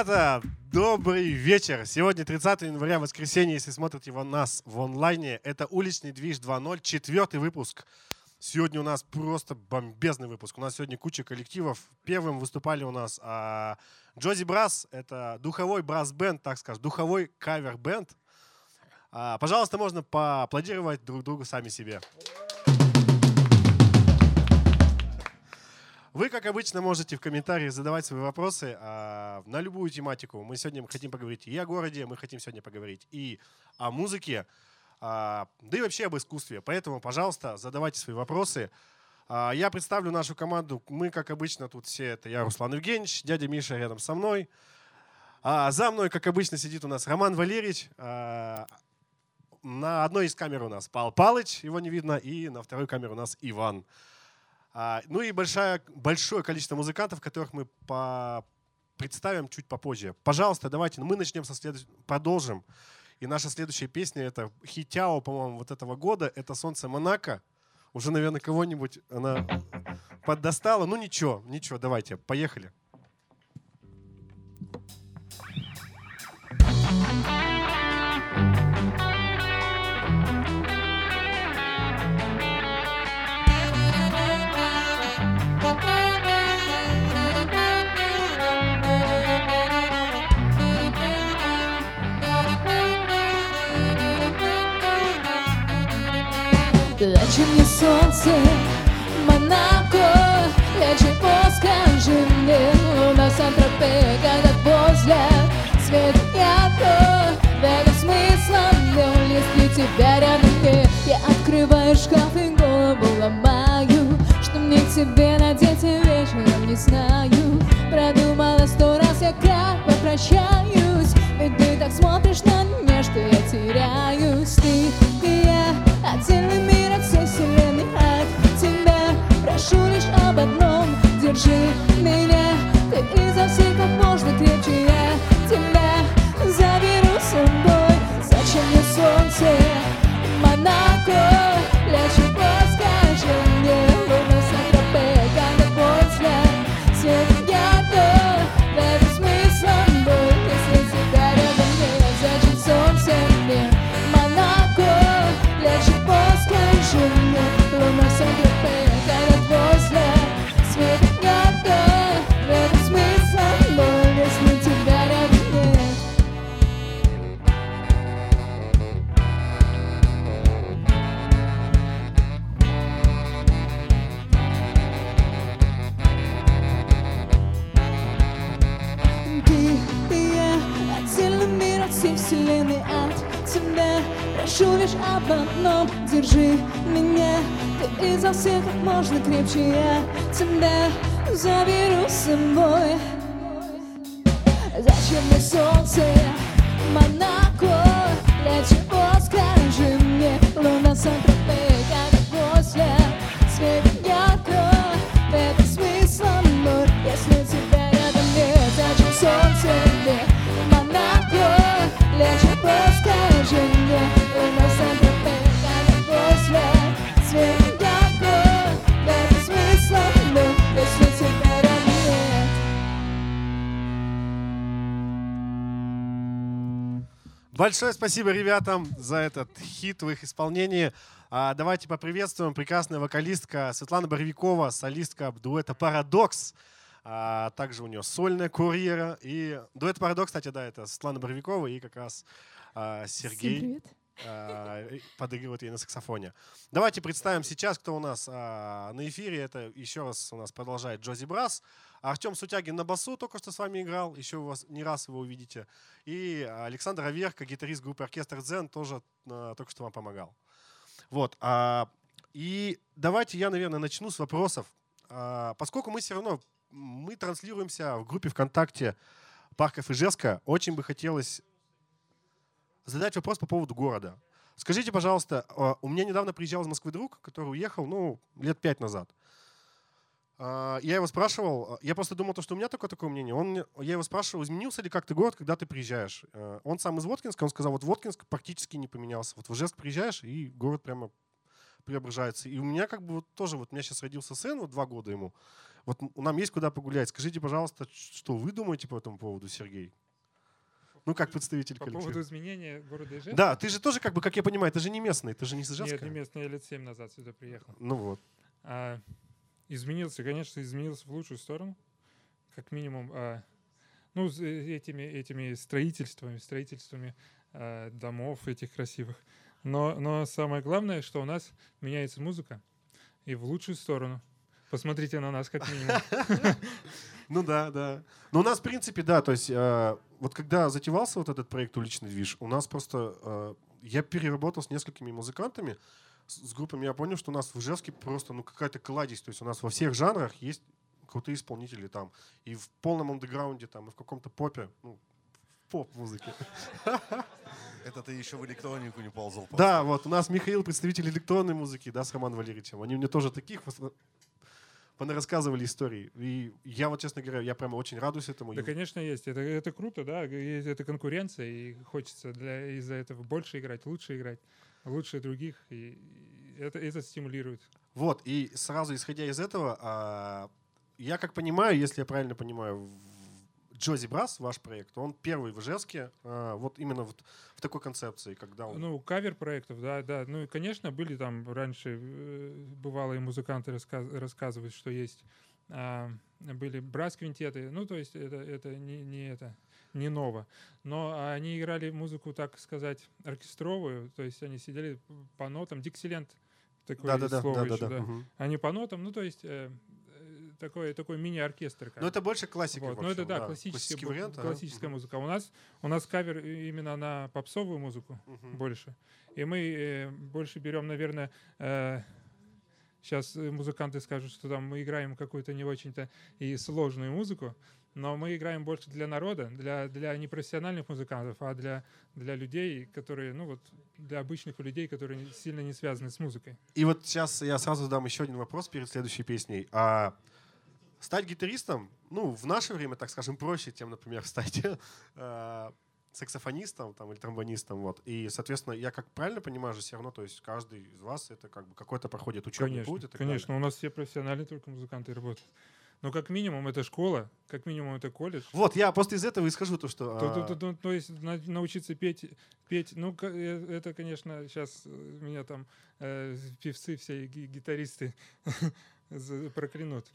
Ребята, добрый вечер. Сегодня 30 января, воскресенье, если смотрите нас в онлайне. Это «Уличный движ 2.0», четвертый выпуск. Сегодня у нас просто бомбезный выпуск. У нас сегодня куча коллективов. Первым выступали у нас а, Джози Брас. Это духовой брас-бенд, так скажем, духовой кавер-бенд. А, пожалуйста, можно поаплодировать друг другу сами себе. Вы, как обычно, можете в комментариях задавать свои вопросы а, на любую тематику. Мы сегодня хотим поговорить и о городе, мы хотим сегодня поговорить и о музыке, а, да и вообще об искусстве. Поэтому, пожалуйста, задавайте свои вопросы. А, я представлю нашу команду. Мы, как обычно, тут все это я, Руслан Евгеньевич, дядя Миша рядом со мной. А за мной, как обычно, сидит у нас Роман Валерьевич. А, на одной из камер у нас Павел Палыч, его не видно, и на второй камере у нас Иван. А, ну и большое, большое количество музыкантов, которых мы по представим чуть попозже. Пожалуйста, давайте, мы начнем со следующего, продолжим. И наша следующая песня это хитяо, по-моему, вот этого года. Это «Солнце Монако». Уже, наверное, кого-нибудь она поддостала. Ну ничего, ничего, давайте, поехали. Лечи мне солнце, Монако Для чего, скажи мне Луна Сан-Тропе, когда твой взгляд Свет ярко, да смыслом Дел, если тебя рядом нет. Я открываю шкаф и голову ломаю Что мне тебе надеть вечером не знаю. Продумала сто раз, я как попрощаюсь Ведь ты так смотришь на меня, что я теряюсь. Ты и я отдельный мир от всей вселенной От тебя. Прошу лишь об одном. Держи меня, ты изо всех как можно крепче. Я тебя заберу с собой. Зачем мне солнце, Монако прошу лишь об одном Держи меня, ты изо всех как можно крепче Я тебя заберу с собой. Зачем мне солнце, Монако? Для чего, скажи Большое спасибо ребятам за этот хит в их исполнении. А, давайте поприветствуем прекрасная вокалистка Светлана Боровикова, солистка дуэта «Парадокс». А, также у нее сольная карьера. И дуэт «Парадокс», кстати, да, это Светлана Боровикова и как раз а, Сергей. А, подыгрывает ей на саксофоне. Давайте представим сейчас, кто у нас а, на эфире. Это еще раз у нас продолжает Джози Брас. Артем Сутягин на басу только что с вами играл. Еще у вас не раз его увидите. И Александр Аверка, гитарист группы «Оркестр Дзен», тоже а, только что вам помогал. Вот. а, и давайте я, наверное, начну с вопросов. А, поскольку мы все равно мы транслируемся в группе ВКонтакте Парков Ижевска, очень бы хотелось задать вопрос по поводу города. Скажите, пожалуйста, а, у меня недавно приезжал из Москвы друг, который уехал, ну, лет пять назад. А, Я его спрашивал, я просто думал, то, что у меня такое такое мнение. Он, я его спрашивал, изменился ли как-то город, когда ты приезжаешь. Э, Он сам из Воткинска, он сказал, вот Воткинск практически не поменялся. Вот в Ижевск приезжаешь, и город прямо преображается. И у меня как бы вот тоже, вот у меня сейчас родился сын, вот два года ему. Вот нам есть куда погулять. Скажите, пожалуйста, что вы думаете по этому поводу, Сергей? Ну, как представитель По коллектива. поводу изменения города Ижевск? Да, ты же тоже, как бы, как я понимаю, ты же не местный, ты же не из Ижевска. Нет, не местный, я лет 7 назад сюда приехал. Ну вот. А, изменился, конечно, изменился в лучшую сторону. Как минимум, а, ну, э, этими, этими строительствами, строительствами а, домов этих красивых. Но, но самое главное, что у нас меняется музыка и в лучшую сторону. Посмотрите на нас как минимум. Ну да, да. Но у нас, в принципе, да, то есть э, вот когда затевался вот этот проект «Уличный движ», у нас просто... э, я переработал с несколькими музыкантами, с, группами, я понял, что у нас в Ижевске просто ну какая-то кладезь, то есть у нас во всех жанрах есть крутые исполнители там, и в полном андеграунде там, и в каком-то попе, ну, в поп-музыке. Это ты еще в электронику не ползал. Да, вот у нас Михаил, представитель электронной музыки, да, с Романом Валерьевичем. Они мне тоже таких рассказывали истории. И я вот, честно говоря, я прямо очень радуюсь этому. Да, конечно, есть. Это, это круто, да. Это конкуренция, и хочется для, из-за этого больше играть, лучше играть, лучше других. И и это, это стимулирует. Вот, и сразу исходя из этого, а, я как понимаю, если я правильно понимаю, Джози Брас, ваш проект, он первый в Ижевске, а, вот именно вот в такой концепции, когда он... Ну, кавер проектов, да, да. Ну и, конечно, были там раньше э, бывалые музыканты рассказ- рассказывают, что есть а, были брас-квинтеты. Ну, то есть это, это не, не это не ново. Но они играли музыку, так сказать, оркестровую, то есть они сидели по нотам. Диксилент такое да, да, да, слово да, да, еще, да. да. мгм. Они по нотам, ну, то есть э, э, такой, такой мини-оркестр. как Но это больше классика. вот. в Ну, это общем, да, классический, классический вариант. классическая мгм, музыка. У нас, у нас кавер именно на попсовую музыку мгм. больше. И мы э, больше берем, наверное, сейчас музыканты скажут, что там мы играем какую-то не очень-то и сложную музыку, но мы играем больше для народа, для, для непрофессиональных музыкантов, а для, для людей, которые, ну вот, для обычных людей, которые не- сильно не связаны с музыкой. И вот сейчас я сразу задам еще один вопрос перед следующей песней. А стать гитаристом, ну, в наше время, так скажем, проще, чем, например, стать э, саксофонистом там, или тромбонистом. Вот. И, соответственно, я как правильно понимаю же все равно, то есть каждый из вас это как бы какой-то проходит учебный Конечно, путь. конечно. У нас все профессиональные только музыканты работают. Но как минимум это школа, как минимум это колледж. Вот, я просто из этого и скажу то, что... То, то- а, то- то- то есть на- научиться петь, петь, ну э, это, конечно, сейчас меня там э, певцы все и ги- гитаристы проклянут.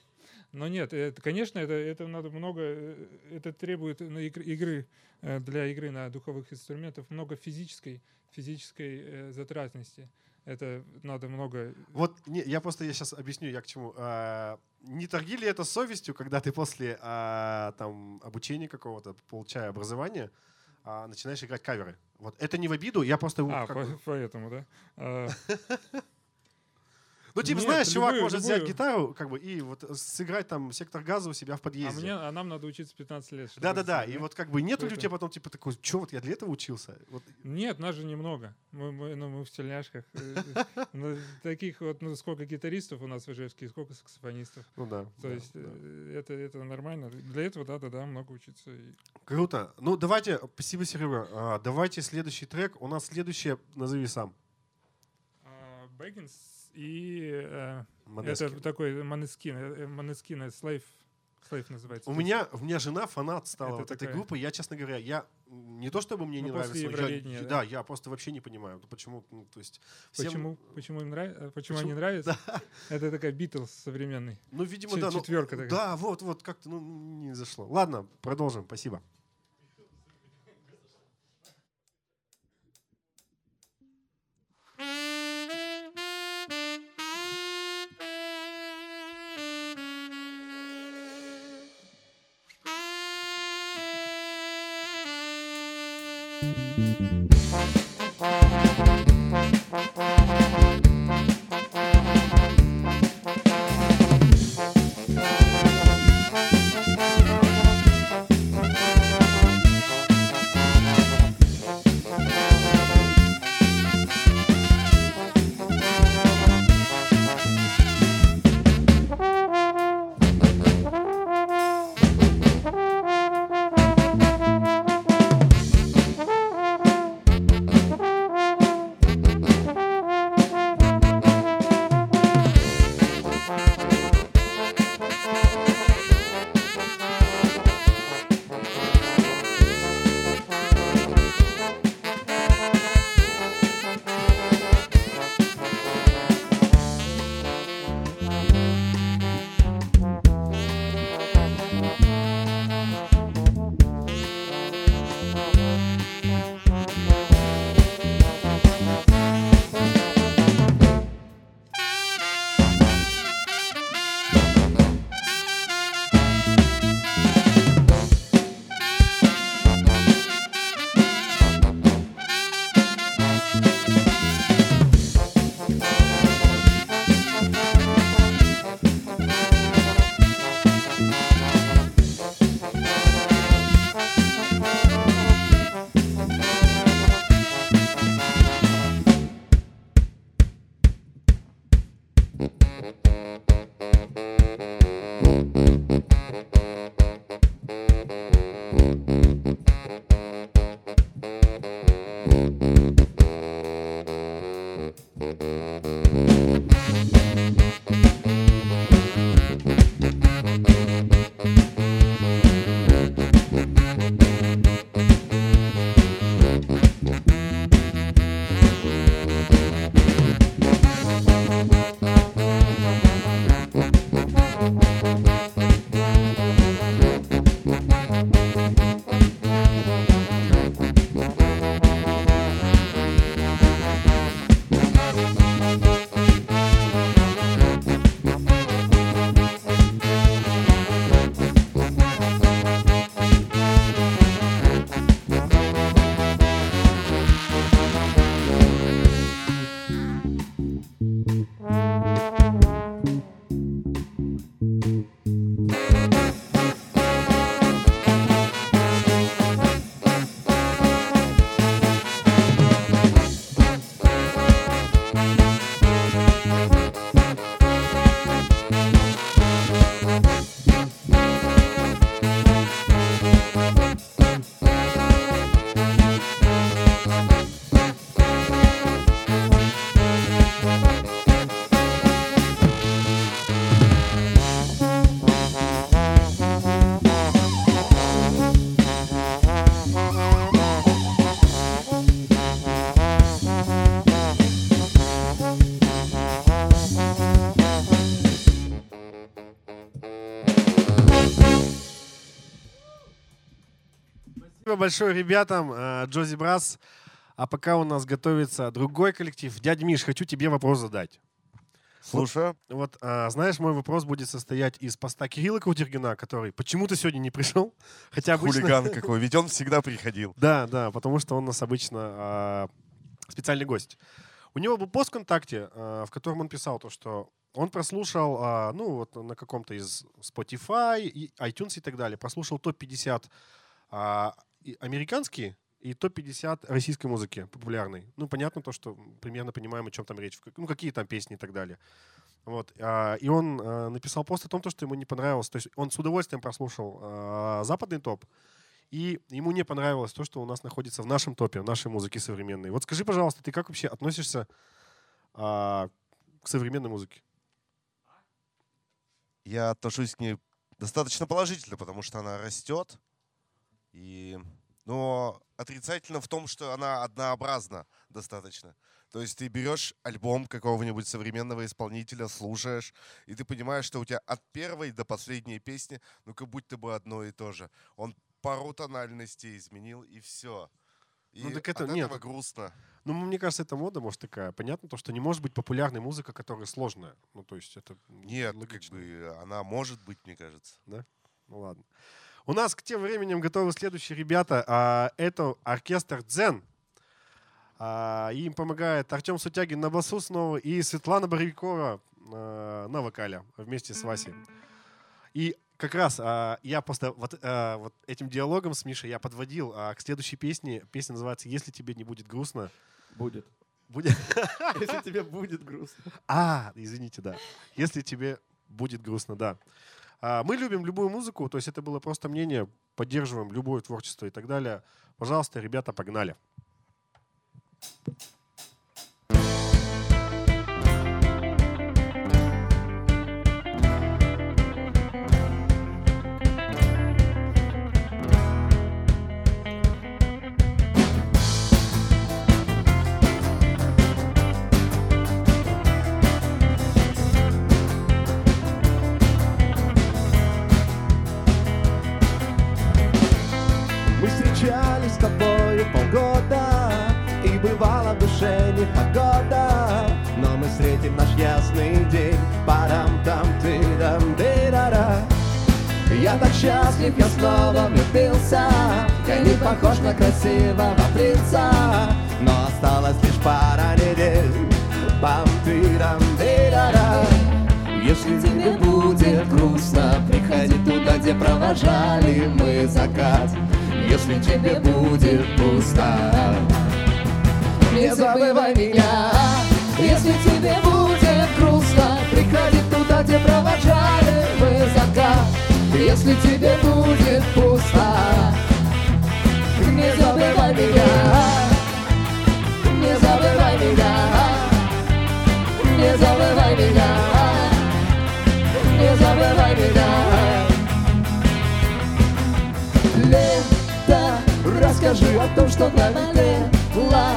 Но нет, это, конечно, это, это надо много, э, это требует ну, игр- игры э, для игры на духовых инструментах много физической, физической э, затратности. Это надо много. Вот не, я просто я сейчас объясню, я к чему. А, не торги ли это совестью, когда ты после а, там, обучения какого-то, получая образование, а, начинаешь играть каверы? Вот это не в обиду, я просто... А, как по- поэтому, да? А, ну, типа, нет, знаешь, чувак любую- может взять любую. гитару как бы, и вот сыграть там сектор газа у себя в а, подъезде. мне, а нам надо учиться 15 лет. Да-да-да, и вот как бы нет ли у тебя потом типа такой, что вот я для этого учился? Вот, Нет, нас же немного. Мы, мы, ну, мы в тельняшках. Ну, Таких вот, ну, сколько гитаристов у нас в Ижевске, сколько саксофонистов. ну да. То есть э, это, это нормально. Для этого, да-да-да, много учиться. Круто. Ну, давайте, спасибо, Серега. А, давайте следующий трек. У нас следующее, назови сам. А, Бэггинс и э, Модестки. это такой Манескин, Манескин, Slave, Slave называется. У меня, у меня жена фанат стала Это вот этой такая- группы. Я, честно говоря, я не то чтобы мне Ну, не нравится, я- да? да? я просто вообще не понимаю, ну, почему, ну, то есть всем- Почему, почему им нравится? Почему, Почему- они нравятся? Это такая Битлз современный. Ну, видимо, Чет- да. ну, четверка такая. Да, вот, вот, как-то, ну, не зашло. Ладно, продолжим, спасибо. Спасибо большое ребятам, э, Джози Брас. А пока у нас готовится другой коллектив. Дядя Миш, хочу тебе вопрос задать. Слушаю. Вот, а, знаешь, мой вопрос будет состоять из поста Кирилла Каутергина, который почему-то сегодня не пришел. Хотя обычно... Хулиган какой. Ведь он всегда приходил. Да, да, потому что он у нас обычно а, специальный гость. У него был пост ВКонтакте, а, в котором он писал то, что он прослушал, а, ну, вот на каком-то из Spotify, и iTunes и так далее, прослушал топ-50 а, и американские и топ-50 российской музыки популярной. Ну, понятно то, что примерно понимаем, о чем там речь. Ну, какие там песни и так далее. Вот. а, И он а, написал пост о том, то, что ему не понравилось. То есть он с удовольствием прослушал а, западный топ, и ему не понравилось то, что у нас находится в нашем топе, в нашей музыке современной. Вот скажи, пожалуйста, ты как вообще относишься а, к современной музыке? Я отношусь к ней достаточно положительно, потому что она растет. И... Но отрицательно в том, что она однообразна достаточно. То есть ты берешь альбом какого-нибудь современного исполнителя, слушаешь, и ты понимаешь, что у тебя от первой до последней песни, ну как будто бы одно и то же. Он пару тональностей изменил, и все. И Ну, так это- от нет. этого грустно. Ну, мне кажется, это мода, может, такая. Понятно то, что не может быть популярной музыка, которая сложная. Ну, то есть это Нет, как логично. бы она может быть, мне кажется. Ну ладно. У нас к тем временем готовы следующие ребята. А, это оркестр «Дзен». А, им помогает Артем Сутягин на басу снова и Светлана Боровикова а, на вокале вместе с Васей. И как раз а, я просто вот, а, вот этим диалогом с Мишей я подводил а, к следующей песне. Песня называется «Если тебе не будет грустно». Будет. Будет... Если тебе будет грустно. А, извините, да. Если тебе будет грустно, да. А, Мы любим любую музыку, то есть это было просто мнение, поддерживаем любое творчество и так далее. Пожалуйста, ребята, погнали. Мы счастлив, я снова влюбился Я не похож на красивого принца Но осталось лишь пара недель пам ты дам дырара если тебе будет грустно, приходи туда, где провожали мы закат. Если тебе будет пусто, не забывай меня. Если тебе будет грустно, приходи туда, где провожали мы закат. Если тебе будет пусто, не забывай меня. Не забывай меня. Не забывай меня. Не забывай меня. Лето, расскажи о том, что налило.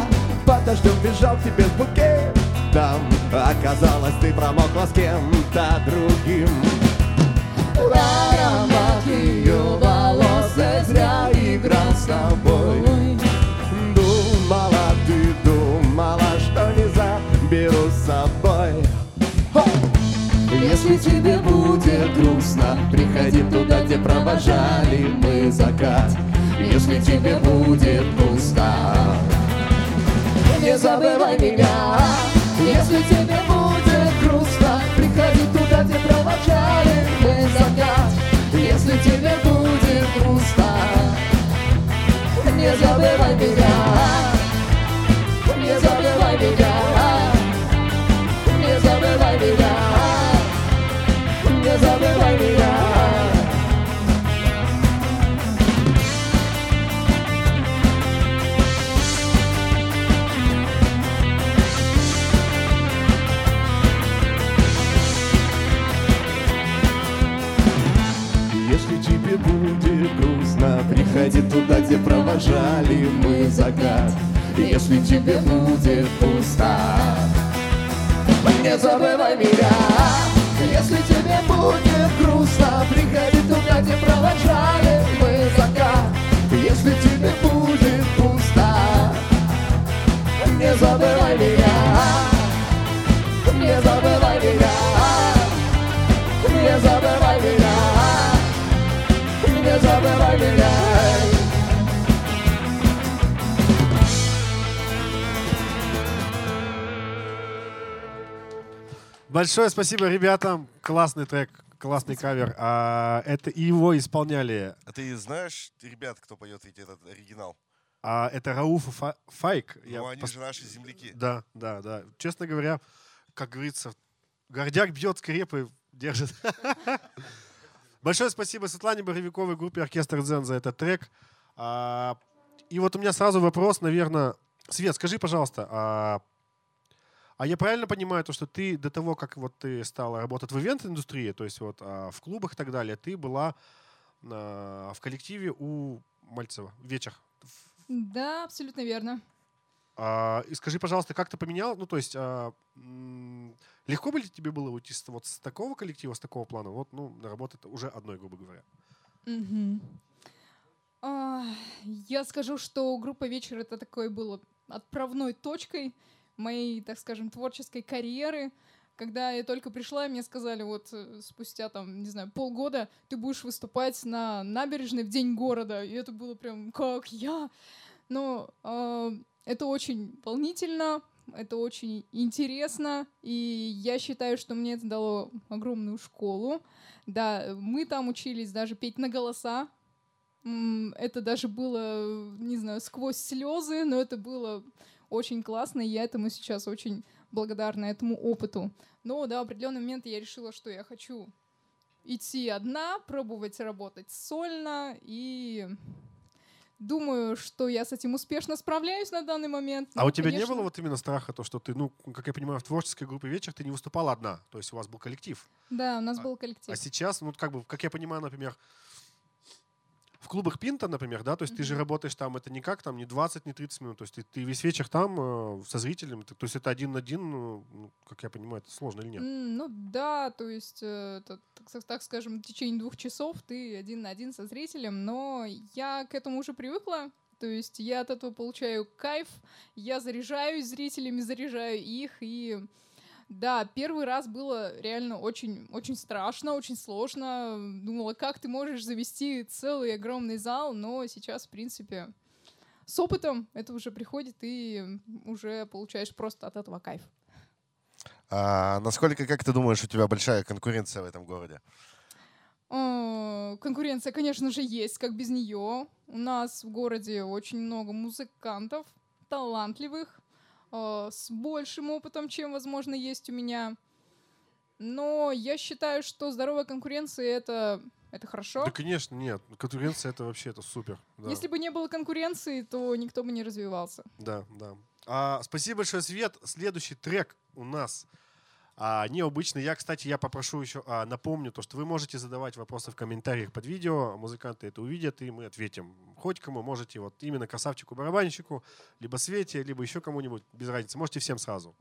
Подождем, бежал к тебе с букетом. Оказалось, ты промокла с кем-то другим. Аромат ее волос я зря с тобой. Думала, ты что не заберу с собой. Если тебе будет грустно, приходи туда, где провожали мы закат. Если тебе будет пусто, не забывай меня. Если тебе будет грустно, приходи туда, где провожали. Если тебе будет грустно, не забывай меня. Не забывай меня. Приходи туда, где провожали мы закат. Если тебе будет пусто Не забывай меня Если тебе будет грустно Приходи туда, где провожали мы закат. Если тебе будет пусто Не забывай меня Не забывай меня Не забывай меня Не забывай меня Большое спасибо ребятам. Классный трек, классный кавер. А, это его исполняли. А ты знаешь, ребят, кто поет ведь этот оригинал? А, это Рауф и Фа- Файк. Я Ну, они пос- же наши земляки. Да, да, да. Честно говоря, как говорится, гордяк бьет скрепы, держит. Большое спасибо Светлане Боровиковой, группе Оркестр Дзен за этот трек. А, И вот у меня сразу вопрос, наверное. Свет, скажи, пожалуйста, а, я правильно понимаю, то, что ты до того, как вот ты стала работать в ивент-индустрии, то есть вот а, в клубах и так далее, ты была а, в коллективе у Мальцева вечер. Да, абсолютно верно. А, и скажи, пожалуйста, как ты поменял? Ну, то есть, а, м, легко бы ли тебе было уйти с, вот с такого коллектива, с такого плана, вот, ну, на работу уже одной, грубо говоря? Мгм. А, Я скажу, что группа «Вечер» — это такой было отправной точкой моей, так скажем, творческой карьеры. Когда я только пришла, мне сказали, вот э, спустя там, не знаю, полгода ты будешь выступать на набережной в День города. И это было прям, как я? Но а, это очень волнительно, это очень интересно, и я считаю, что мне это дало огромную школу. Да, мы там учились даже петь на голоса. Это даже было, не знаю, сквозь слезы, но это было очень классно, и я этому сейчас очень благодарна, этому опыту. Но да, в определенный момент я решила, что я хочу идти одна, пробовать работать сольно, и думаю, что я с этим успешно справляюсь на данный момент. А Но, у тебя не конечно, было вот именно страха, то, что ты, ну, как я понимаю, в творческой группе «Вечер» ты не выступала одна, то есть у вас был коллектив. Да, у нас А- был коллектив. А сейчас, ну, как бы, как я понимаю, например, в клубах Пинта, например, да, то есть ты же работаешь там, это не как там, не 20, не 30 минут, то есть ты, ты весь вечер там э, со зрителем, ты- то есть это один на один, ну, ну, как я понимаю, это сложно или нет? М, Ну да, то есть, э, это, так, так скажем, в течение двух часов ты один на один со зрителем, но я к этому уже привыкла. То есть я от этого получаю кайф, я заряжаюсь зрителями, заряжаю их, и да, первый раз было реально очень, очень страшно, очень сложно. Думала, как ты можешь завести целый огромный зал, но сейчас, в принципе, с опытом это уже приходит, и уже получаешь просто от этого кайф. А насколько, как ты думаешь, у тебя большая конкуренция в этом городе? Э, Конкуренция, конечно же, есть, как без нее. У нас в городе очень много музыкантов, талантливых, э, с большим опытом, чем, возможно, есть у меня. Но я считаю, что здоровая конкуренция это, это хорошо. Да, конечно, нет. Конкуренция это вообще это супер. Да, Если бы не было конкуренции, то никто бы не развивался. да. да. А, спасибо большое, Свет. Следующий трек у нас а, необычный. Я, кстати, я попрошу еще, а, напомню то, что вы можете задавать вопросы в комментариях под видео. Музыканты это увидят, и мы ответим. Хоть кому можете, вот именно красавчику-барабанщику, либо Свете, либо еще кому-нибудь, без разницы. Можете всем сразу.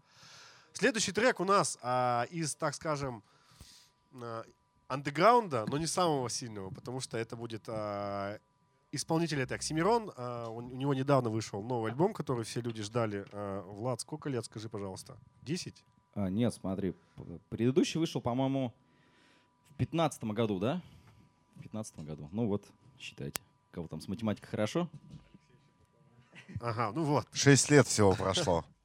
Следующий трек у нас а, из, так скажем, а, андеграунда, но не самого сильного, потому что это будет а, исполнитель это Оксимирон. У, него недавно вышел новый альбом, который все люди ждали. Влад, сколько лет, скажи, пожалуйста? Десять? А, нет, смотри, предыдущий вышел, по-моему, в пятнадцатом году, да? В пятнадцатом году. Ну вот, считайте. Кого там с математикой хорошо? Ага, ну вот. Шесть лет всего прошло.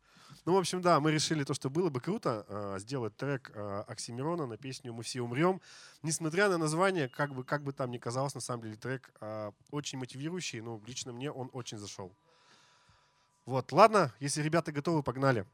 Ну, в общем, да, мы решили то, что было бы круто а, сделать трек а, Оксимирона на песню «Мы все умрем». Несмотря на название, как бы, как бы там ни казалось, на самом деле трек а, очень мотивирующий, но лично мне он очень зашел. Вот, ладно, если ребята готовы, погнали.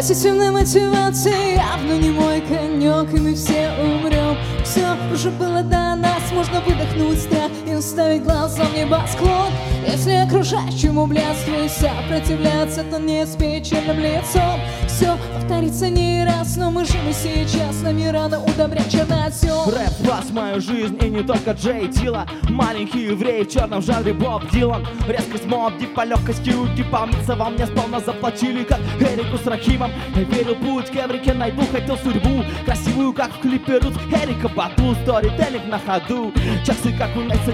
Позитивная мотивация явно не мой конек, и мы все умрем. Все уже было до нас, можно выдохнуть страх и уставить глазом небосклон Если окружающему блядству и сопротивляться, то не с печальным лицом. Все повторится не раз, но мы живы сейчас, нами рано удобрять чернозем. Рэп спас мою жизнь и не только Джей Дила Маленький еврей в черном жанре Боб Дилан. Резкость мод, по легкости уйти помнится Вам мне сполна заплатили, как Эрику с Рахимом. Я верил путь к Эврике, найду, хотел судьбу. Красивую, как в клипе Рут Эрика Бату, сторителлинг на ходу. Часы, как у Найса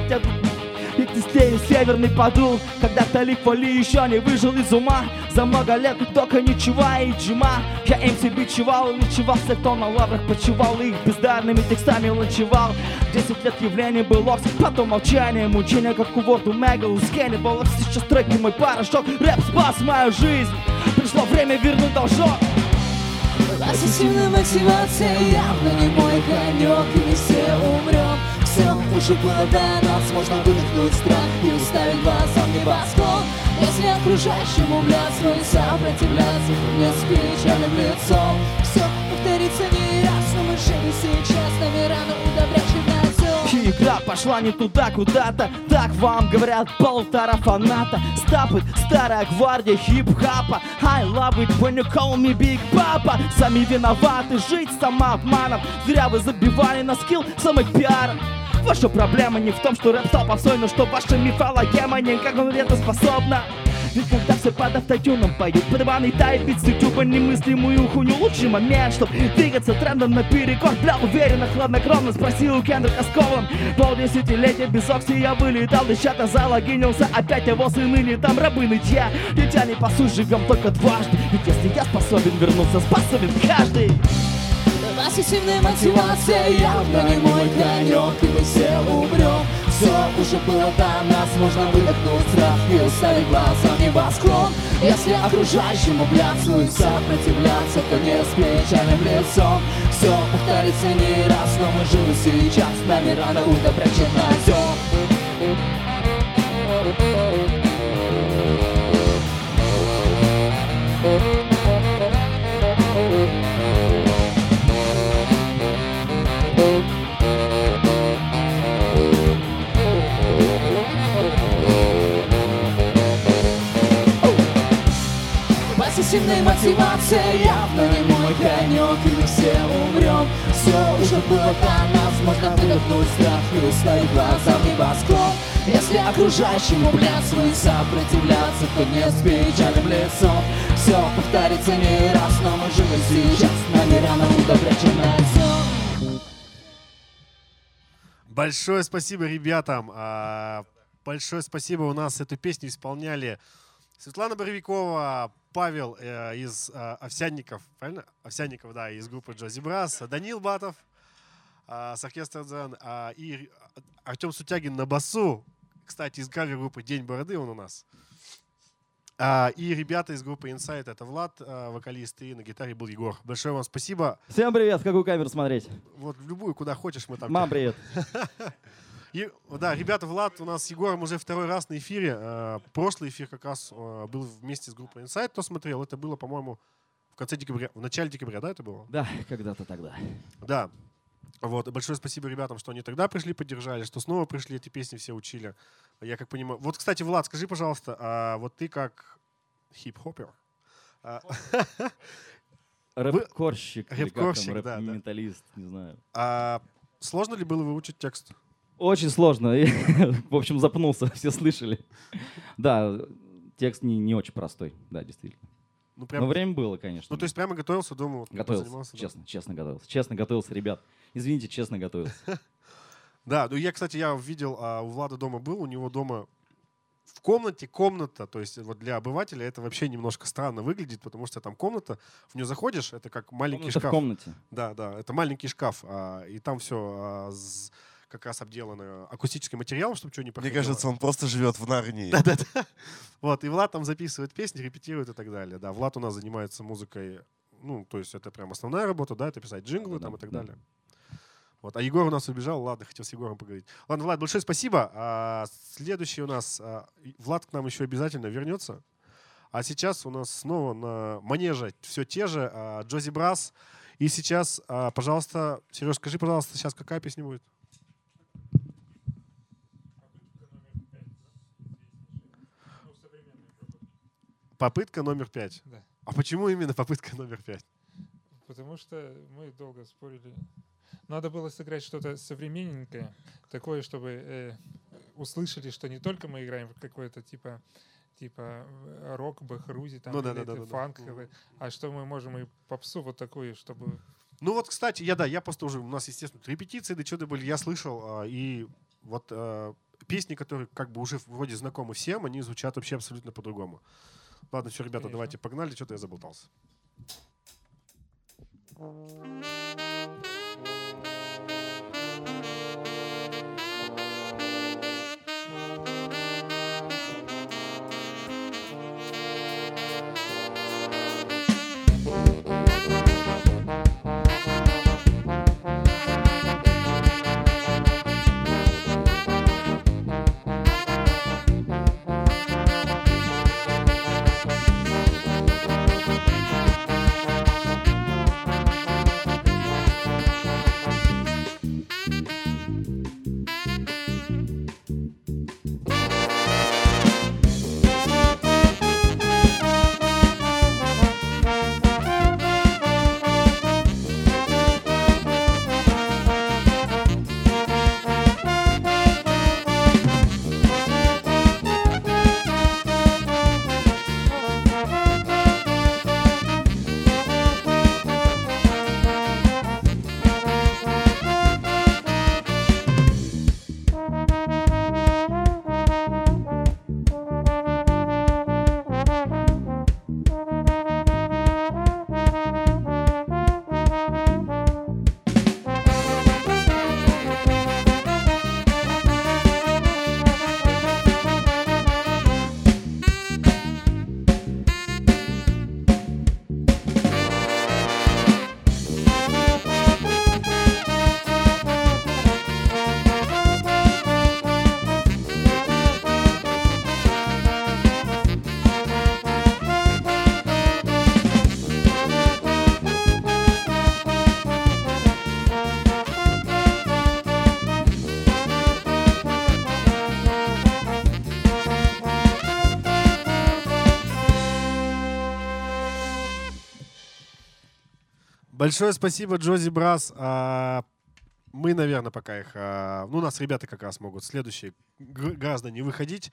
и теснее северный подул. Когда-то Лик Вали еще не выжил из ума За много лет только ничего и джима. Я им себе чевал и ночевался, кто на лаврах почевал Их бездарными текстами ланчевал. Десять лет явлений был окс, потом молчание. Мучение, как у Ворду Мега, у Скенни был Сейчас треки мой порошок, рэп спас мою жизнь. Пришло время вернуть должок. Ассасинная мотивация явно не мой конек И все умрем Все уже было до нас Можно выдохнуть страх и уставить глазом небосклон Если окружающему блядству и сопротивляться Не с печальным лицом. Все повторится не раз Но мы живы сейчас рано удобрять чернозем И игра пошла не туда, куда-то. Так вам говорят полтора фаната. Стапы, старая гвардия хип-хапа. I love it when you call me Big Papa. Сами виноваты, жить самообманом. Зря вы забивали на скилл самопиаром Ваша проблема не в том, что рэп стал попсой Но что ваша не конкурентоспособна ведь когда все под автотюном поют Подваны тайпит с ютуба немыслимую хуйню Лучший момент, чтоб двигаться трендом наперекор. Бля, уверенно, хладнокровно спросил у Кендрика с Ковом Полдесятилетия без окси я вылетал из чата залогинился Опять его сыны не там рабы нытья. Дитя не по сути живем только дважды Ведь если я способен вернуться, способен каждый Ассасинная мотивация явно не мой конек И мы все умрем Все уже было до нас Можно выдохнуть страх и уставить глазом небосклон. Если окружающему блядству и сопротивляться То не с печальным лицом. Все повторится не раз Но мы живы сейчас Нами рано удобрять чернозем Ассасинная мотивация явно не мой конек И мы все умрем Все уже было до нас Можно выдохнуть страх и уставить глаза в небосклон Если окружающему блядству и сопротивляться То не с печальным лицом Все повторится не раз Но мы живы сейчас Нами рано удобрять чернозем Большое спасибо ребятам. А, Большое спасибо. У нас эту песню исполняли Светлана Боровикова, Павел э, из э, Овсянников, правильно? Овсянников, да, из группы Джози Брас, Данил Батов а, с оркестра Дзен а, и Артем Сутягин на басу, кстати, из кавер-группы День Бороды он у нас. А, и ребята из группы Insight, это Влад, э, вокалист, и на гитаре был Егор. Большое вам спасибо. Всем привет, в какую камеру смотреть? Вот в любую, куда хочешь, мы там... Мам, привет. И, да, ребята, Влад у нас с Егором уже второй раз на эфире. Э, прошлый эфир как раз э, был вместе с группой Insight, кто смотрел. Это было, по-моему, в конце декабря, в начале декабря, да, это было? Да, когда-то тогда. Да. Вот, и большое спасибо ребятам, что они тогда пришли, поддержали, что снова пришли, эти песни все учили. Я как понимаю... Вот, кстати, Влад, скажи, пожалуйста, а вот ты как хип-хоппер, а, Рэп-корщик, Рэп-корщик, да, да. рэп-менталист, не знаю. а сложно ли было выучить текст? Очень сложно. В общем, запнулся, все слышали. Да, текст не, не очень простой, да, действительно. Ну, прям, Но время было, конечно. ну, то есть прямо готовился вот, готовился, занимался, да? честно, честно готовился. Честно готовился, ребят. Извините, честно готовился. Да, ну я, кстати, я видел, а, у Влада дома был, у него дома в комнате комната, то есть вот для обывателя это вообще немножко странно выглядит, потому что там комната, в нее заходишь, это как маленький Комната в шкаф. комнате. Да, да, это маленький шкаф, а, и там все как раз обделано акустическим материалом, чтобы что не Мне проходило. кажется, он просто живет в Нарнии. Да-да-да. Вот, и Влад там записывает песни, репетирует и так далее. Да, Влад у нас занимается музыкой, ну, то есть это прям основная работа, да, это писать джинглы там и так да. далее. Вот, а Егор у нас убежал, ладно, хотел с Егором поговорить. Ладно, Влад, большое спасибо. А, следующий у нас, а, Влад к нам еще обязательно вернется. А сейчас у нас снова на манеже все те же, а, Джози Брас. И сейчас, а, пожалуйста, Сереж, скажи, пожалуйста, сейчас какая песня будет? Попытка номер пять. Да. А почему именно попытка номер пять? Потому что мы долго спорили. Надо было сыграть что-то современненькое, такое, чтобы э, услышали, что не только мы играем в какое-то типа типа э, рок, бахрузи, там, Ну да, да, да, это да, э, а что мы можем и попсу вот такую, чтобы... Ну вот, кстати, я да, я просто уже, у нас, естественно, репетиции, да что-то были, я слышал, а, и вот а, песни, которые как бы уже вроде знакомы всем, они звучат вообще абсолютно по-другому. Ладно, все, ребята, Конечно. давайте погнали, что-то я заболтался. Большое спасибо, Джози Брас. А, Мы, наверное, пока их... а, Ну, у нас ребята как раз могут следующие гораздо не выходить.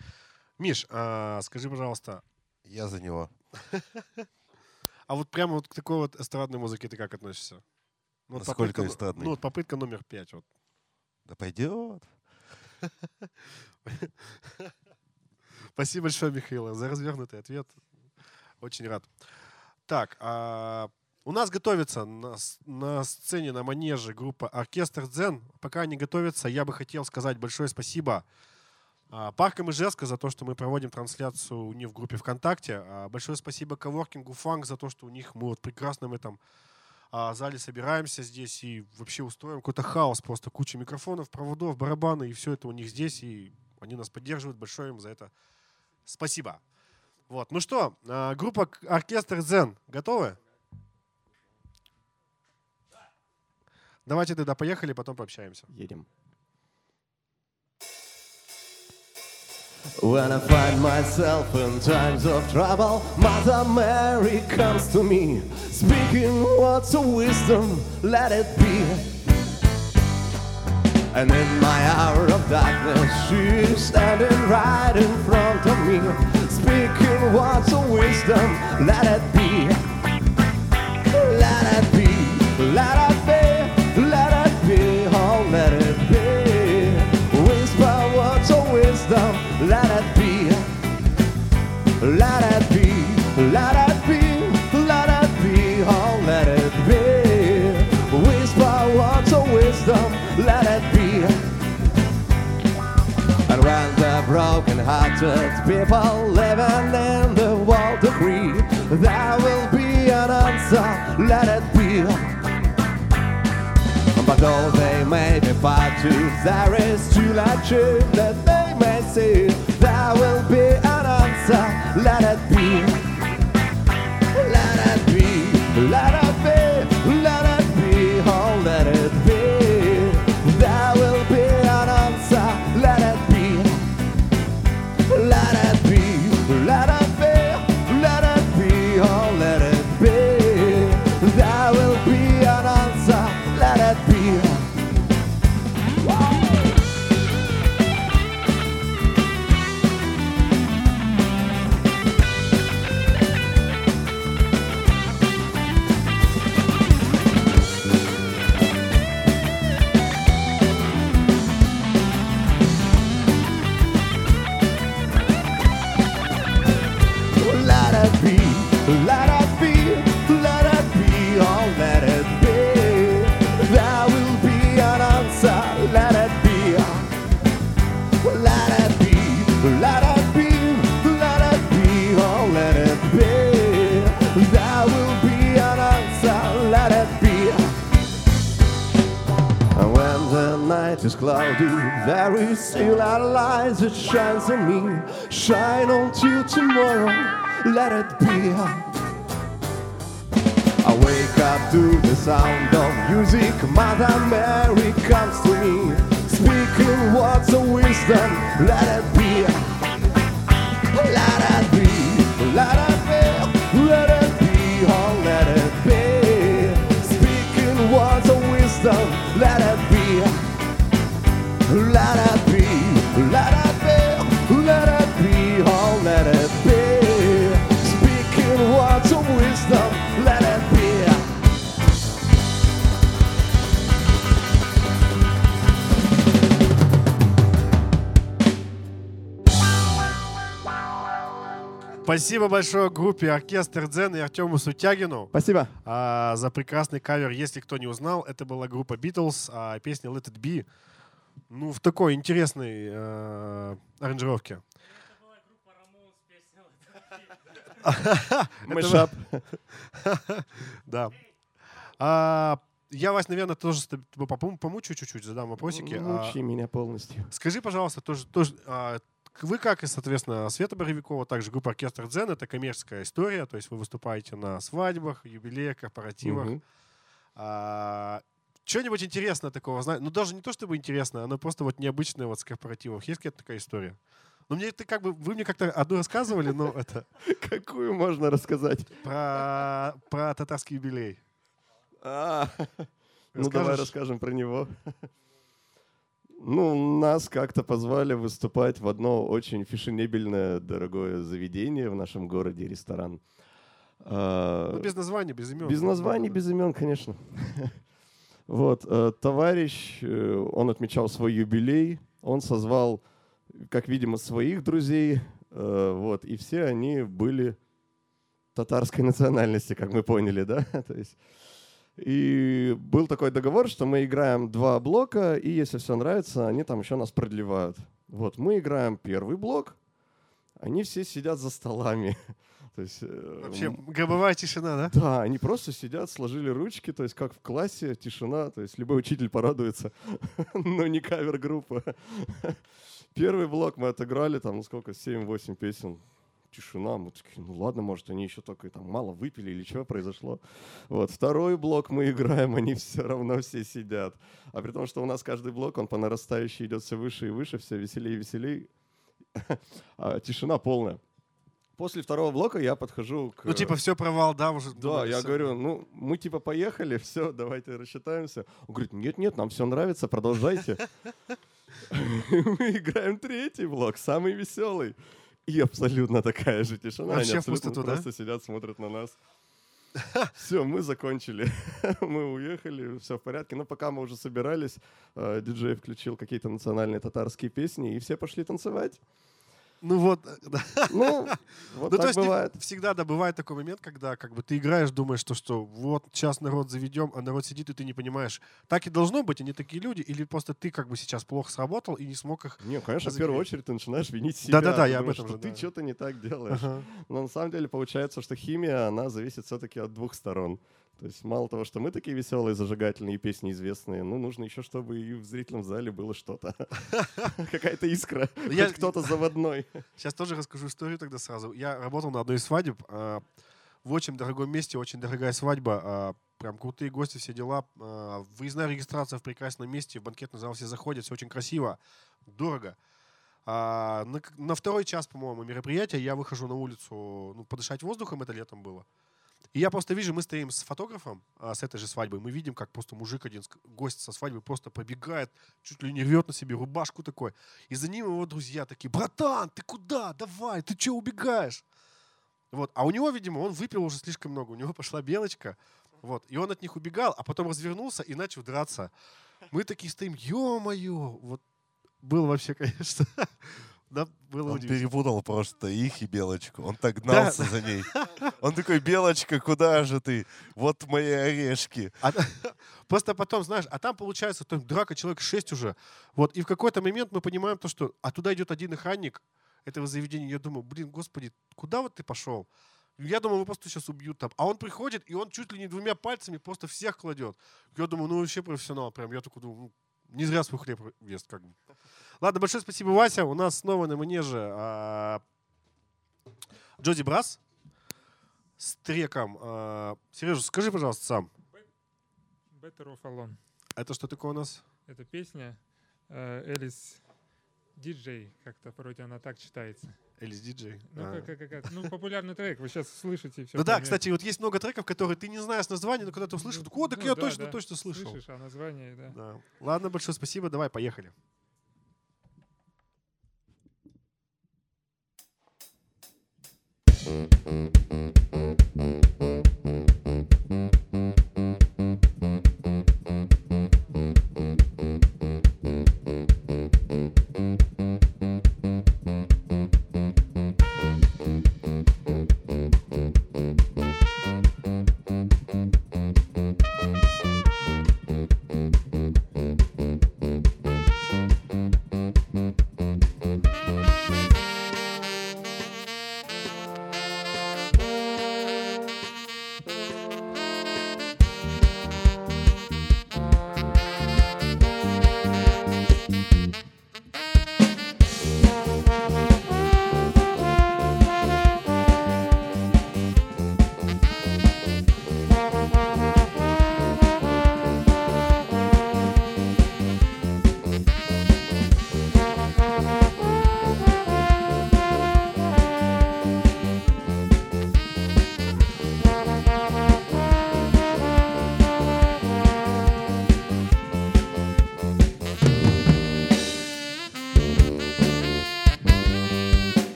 Миш, а, скажи, пожалуйста, Я за него. а вот прямо вот к такой вот эстрадной музыке ты как относишься? Ну, вот Насколько попытка- эстрадной? Ну, вот попытка номер пять. Вот. Да пойдет. Спасибо большое, Михаил, за развернутый ответ. Очень рад. Так, а, у нас готовится на, на сцене, на манеже группа «Оркестр Дзен». Пока они готовятся, я бы хотел сказать большое спасибо а, Парком Ижевска за то, что мы проводим трансляцию у них в группе ВКонтакте. А, Большое спасибо коворкингу Фанк за то, что у них мы вот в прекрасном этом а, зале собираемся здесь и вообще устроим какой-то хаос, просто куча микрофонов, проводов, барабаны, и все это у них здесь, и они нас поддерживают. Большое им за это спасибо. Вот, ну что, группа Оркестр Дзен готовы? Давайте тогда поехали, потом пообщаемся. Едем. When I find myself in times of trouble, Mother Mary comes to me, speaking words of wisdom, let it be. And in my hour of darkness, she is standing right in front of me, speaking words of wisdom, let it be. Broken-hearted people living in the world agree, there will be an answer, let it be. But though they may be far too, there is a truth that they may see. There will be an answer, let it be. Спасибо большое группе Оркестр Дзен и Артему Сутягину Спасибо. а, за прекрасный кавер. Если кто не узнал, это была группа Beatles, а песня Let It Be. Ну, в такой интересной э, аранжировке. Мышап. Да. А, я вас, наверное, тоже с тобой попом- помучу чуть-чуть, задам вопросики. А, Учи меня полностью. Скажи, пожалуйста, тоже, тоже а, вы как и, соответственно, Света Боровикова, также группа Оркестр Дзен, это коммерческая история, то есть вы выступаете на свадьбах, юбилеях, корпоративах. Мгм. А, что-нибудь интересное такого? Ну, даже не то, чтобы интересное, оно просто вот необычное вот с корпоративов. Есть какая-то такая история? Ну, мне это как бы, вы мне как-то одну рассказывали, но это Какую можно рассказать? про, про татарский юбилей. А, Ну, давай расскажем про него. Ну, нас как-то позвали выступать в одно очень фешенебельное, дорогое заведение в нашем городе, ресторан. А, Ну, без названия, без имен. Без названий, без имен, конечно. Вот, э, товарищ, э, он отмечал свой юбилей, он созвал, как видимо, своих друзей, э, вот, и все они были татарской национальности, как мы поняли, да? То есть, и был такой договор, что мы играем два блока, и если все нравится, они там еще нас продлевают. Вот, мы играем первый блок, они все сидят за столами. То есть, э, Вообще, гробовая тишина, да? да, они просто сидят, сложили ручки, то есть как в классе, тишина, то есть любой учитель порадуется, но не кавер-группа. Первый блок мы отыграли, там, сколько, 7-8 песен, тишина, мы такие, ну ладно, может, они еще только там мало выпили или что произошло. Вот, второй блок мы играем, они все равно все сидят. А при том, что у нас каждый блок, он по нарастающей идет все выше и выше, все веселее и веселее, а тишина полная. После второго блока я подхожу к... Ну, типа, все провал, да, уже. Да, я всё. говорю, ну, мы типа поехали, все, давайте рассчитаемся. Он говорит, нет-нет, нам все нравится, продолжайте. Мы играем третий блок, самый веселый. И абсолютно такая же тишина. Они Вообще в абсолютно пустоту, да? просто сидят, смотрят на нас. Все, мы закончили. Мы уехали, все в порядке. Но пока мы уже собирались, э, диджей включил какие-то национальные татарские песни, и все пошли танцевать. Ну вот, да. Ну, вот Ну, то так есть не- бывает. всегда, да, бывает такой момент, когда как бы ты играешь, думаешь, что, что вот сейчас народ заведем, а народ сидит, и ты не понимаешь, так и должно быть, они такие люди, или просто ты как бы сейчас плохо сработал и не смог их... Не, конечно, в первую очередь ты начинаешь винить себя. Да-да-да, я об этом что же, ты да. что-то не так делаешь. Ага. Но на самом деле получается, что химия, она зависит все-таки от двух сторон. То есть мало того, что мы такие веселые, зажигательные, песни известные, ну, нужно еще, чтобы и в зрительном зале было что-то. Какая-то искра, Я- хоть кто-то заводной. Сейчас тоже расскажу историю тогда сразу. Я работал на одной из свадеб а, в очень дорогом месте, очень дорогая свадьба, а, прям крутые гости, все дела. а, выездная регистрация в прекрасном месте, в банкетный зал все заходят, все очень красиво, дорого. А, на, на второй час, по-моему, мероприятия я выхожу на улицу ну, подышать воздухом, это летом было. И я просто вижу, мы стоим с фотографом а, с этой же свадьбы, мы видим, как просто мужик один, гость со свадьбы, просто пробегает, чуть ли не рвет на себе рубашку такой. И за ним его друзья такие, братан, ты куда? Давай, ты че убегаешь? Вот. А у него, видимо, он выпил уже слишком много, у него пошла белочка. Вот. И он от них убегал, а потом развернулся и начал драться. Мы такие стоим, ё-моё, вот был вообще, конечно. Да, было Он удивительно. перепутал просто их и Белочку. Он так гнался за ней. Он такой, Белочка, куда же ты? Вот мои орешки. А- просто потом, знаешь, а там получается, там драка человек 6 уже. Вот, и в какой-то момент мы понимаем то, что, а туда идет один охранник этого заведения. Я думаю, блин, господи, куда вот ты пошел? Я думаю, его просто сейчас убьют там. А он приходит, и он чуть ли не двумя пальцами просто всех кладет. Я думаю, ну вообще профессионал. Прям я такой думаю, ну, не зря свой хлеб ест как бы. Ладно, большое спасибо, Вася. У нас снова на манеже а, Джоди Брас с треком. а, Сережа, скажи, пожалуйста, сам, Better Off Alone. это что такое у нас? Это песня э, Элис Диджей, как-то вроде она так читается. Элис Диджей. Ну, А. как, как- как- ну, популярный трек, вы сейчас слышите все. Ну да, кстати, вот есть много треков, которые ты не знаешь названия, но когда ты услышал, такой, о, так Ну я да, точно, да. точно слышал. Слышишь, а название, да. Да. Ладно, большое спасибо, давай, поехали. Mm-hmm.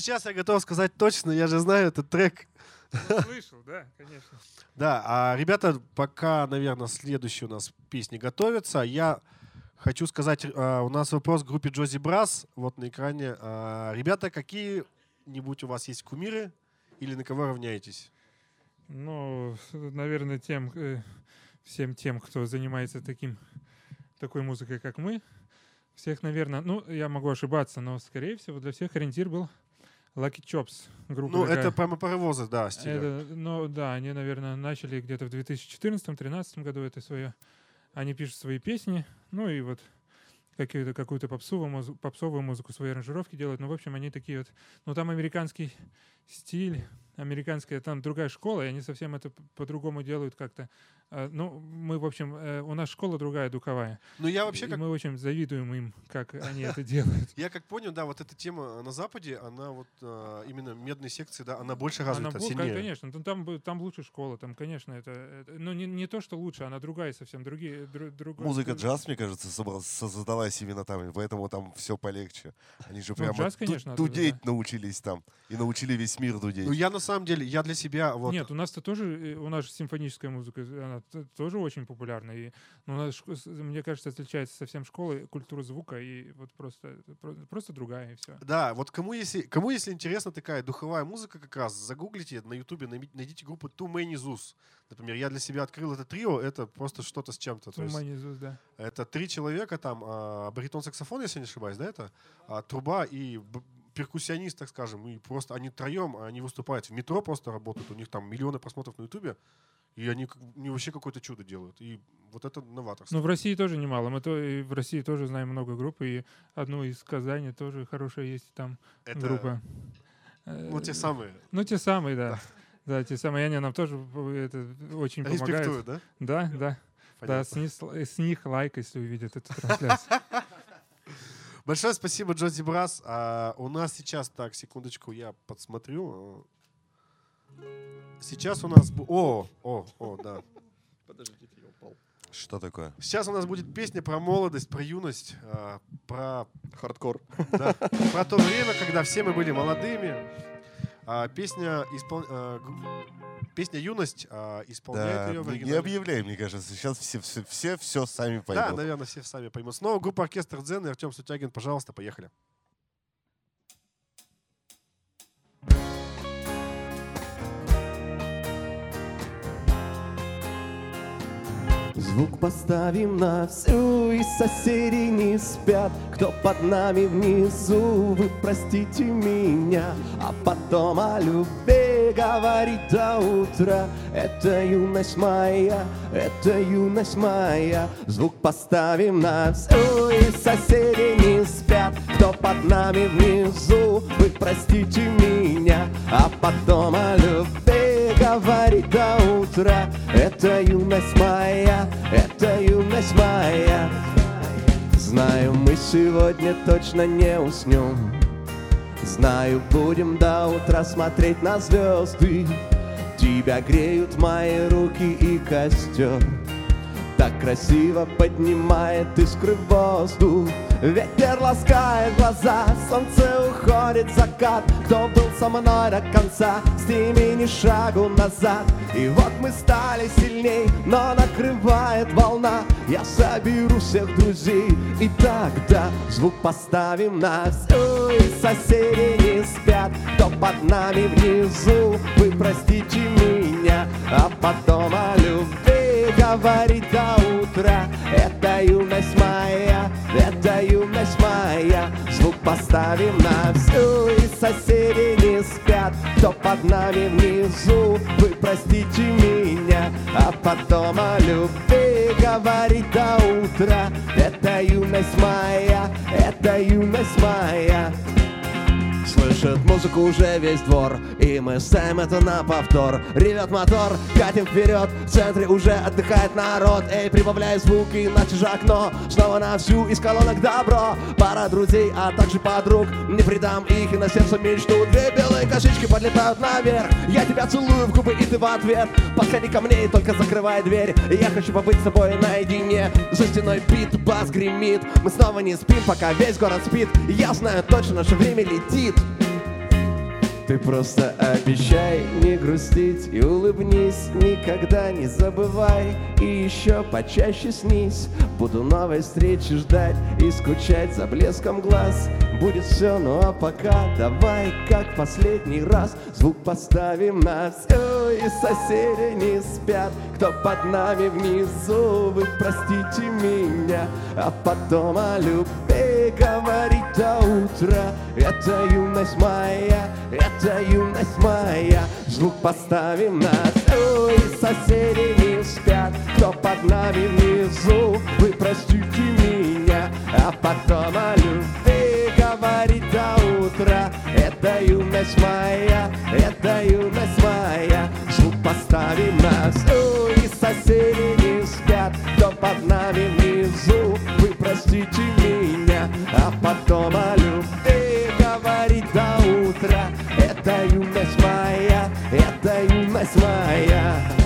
Сейчас я готов сказать точно, я же знаю этот трек. Слышал, да, конечно. Да, а ребята, пока, наверное, следующие у нас песни готовятся, я хочу сказать, а, у нас вопрос к группе Джози Брас, вот на экране. А, Ребята, какие-нибудь у вас есть кумиры или на кого равняетесь? Ну, наверное, тем, э, всем тем, кто занимается таким, такой музыкой, как мы, всех, наверное, ну, я могу ошибаться, но, скорее всего, для всех ориентир был Lucky Chops. Группа Ну, такая. это прямо паровозы, да, стиля. Это, ну да, они, наверное, начали где-то в 2014-2013 году это свое. Они пишут свои песни, ну и вот какую-то, какую-то попсовую, музы- попсовую музыку, свои аранжировки делают. Ну, в общем, они такие вот... Ну, там американский стиль, американская, там другая школа, и они совсем это по-другому делают как-то. э, ну, мы, в общем, э, у нас школа другая, духовая. Ну, я вообще И как мы очень завидуем им, как они это делают. Я как понял, да, вот эта тема на Западе, она вот а, именно медной секции, да, она больше развита, сильнее. Конечно, ну, там, там лучше школа, там, конечно, это... ну, не, не то, что лучше, она другая совсем, другие... дру- другой- Музыка джаз, мне кажется, создалась именно там, и поэтому там все полегче. Они же Ну, прямо джаз, конечно, дудеть научились там. И научили весь мир дудеть. Ну, я на самом деле, я для себя вот... Нет, у нас-то тоже, э, у нас же симфоническая музыка, э, она тоже очень популярна. И, ну, у нас, мне кажется, отличается совсем школы культура звука, и вот просто, про- просто другая, и все. Да, вот кому если, кому если интересна такая духовая музыка как раз, загуглите на ютубе, найдите группу Too Many Zoos. Например, я для себя открыл это трио, это просто что-то с чем-то. То есть да. это три человека, там а, баритон-саксофон, если не ошибаюсь, да, это? А, труба и перкуссионист, так скажем, и просто они троем, они выступают в метро, просто работают, у них там миллионы просмотров на ютубе, и они, они вообще какое-то чудо делают. И вот это новаторство. Ну, в России тоже немало. Мы то, и в России тоже знаем много групп, и одну из Казани тоже хорошая есть там это, группа. Ну, те Э, самые. Ну, те самые, да. Да, те самые. Они нам тоже это очень помогают. Респектуют, да? Да, да. Да, Понятно. с, них- с них лайк, если увидят эту трансляцию. Большое спасибо, Джози Брас. А, у нас сейчас, так, секундочку, я подсмотрю. Сейчас у нас... О, о, о, да. Что такое? Сейчас у нас будет песня про молодость, про юность, а, про, Хардкор. да, про то время, когда все мы были молодыми. А, песня, испол- а, г- песня «Юность» а, исполняет Да, ее в не- не оригинале. объявляй, мне кажется. Сейчас все все, все, все сами Да, поймут. наверное, все сами поймут. Снова группа «Оркестр Дзен» и Артем Сутягин. Пожалуйста, поехали. Звук поставим на всю, и соседи не спят. Кто под нами внизу, вы простите меня. А потом о любви говорить до утра. Это юность моя, это юность моя. Звук поставим на всю, и соседи не спят. Кто под нами внизу, вы простите меня. А потом о любви говорить до утра. Это юность моя, это юность моя. Знаю, мы сегодня точно не уснем. Знаю, будем до утра смотреть на звезды. Тебя греют мои руки и костер. Так красиво поднимает искры воздух. Ветер ласкает глаза, солнце уходит закат. Кто был со мной до конца, с ними ни шагу назад. И вот мы стали сильней, но накрывает волна. Я соберу всех друзей, и тогда звук поставим на всю. И соседи не спят, кто под нами внизу. Вы простите меня, а потом о любви говорить до утра. Это юность моя, это юность моя. Звук поставим на всю и соседи не спят. Кто под нами внизу, вы простите меня. А потом о любви говорить до утра. Это юность моя, это юность моя Слышит музыку уже весь двор И мы ставим это на повтор. Ревет мотор, катим вперед В центре уже отдыхает народ. Эй, прибавляй звук, иначе же окно Снова на всю из колонок добро. Пара друзей, а также подруг Не предам их и на сердце мечту. Две белые кошечки подлетают наверх. Я тебя целую в губы и ты в ответ. Подходи ко мне и только закрывай дверь. Я хочу побыть с тобой наедине. За стеной бит, бас гремит. Мы снова не спим, пока весь город спит. Я знаю точно, наше время летит ты просто обещай не грустить и улыбнись, никогда не забывай и еще почаще снись. Буду новой встречи ждать и скучать за блеском глаз. Будет все, ну а пока давай как последний раз звук поставим на все и соседи не спят. Кто под нами внизу, вы простите меня, а потом о любви говорить до утра. Это юность моя, это юность моя. Звук поставим на всю, и соседи не спят. Кто под нами внизу, вы простите меня, а потом о любви говорить до утра. Это юность моя, это юность моя. Звук поставим нас, у, и соседи не спят Кто под нами внизу, вы простите меня А потом о любви говорить до утра. Это юность моя, это юность моя.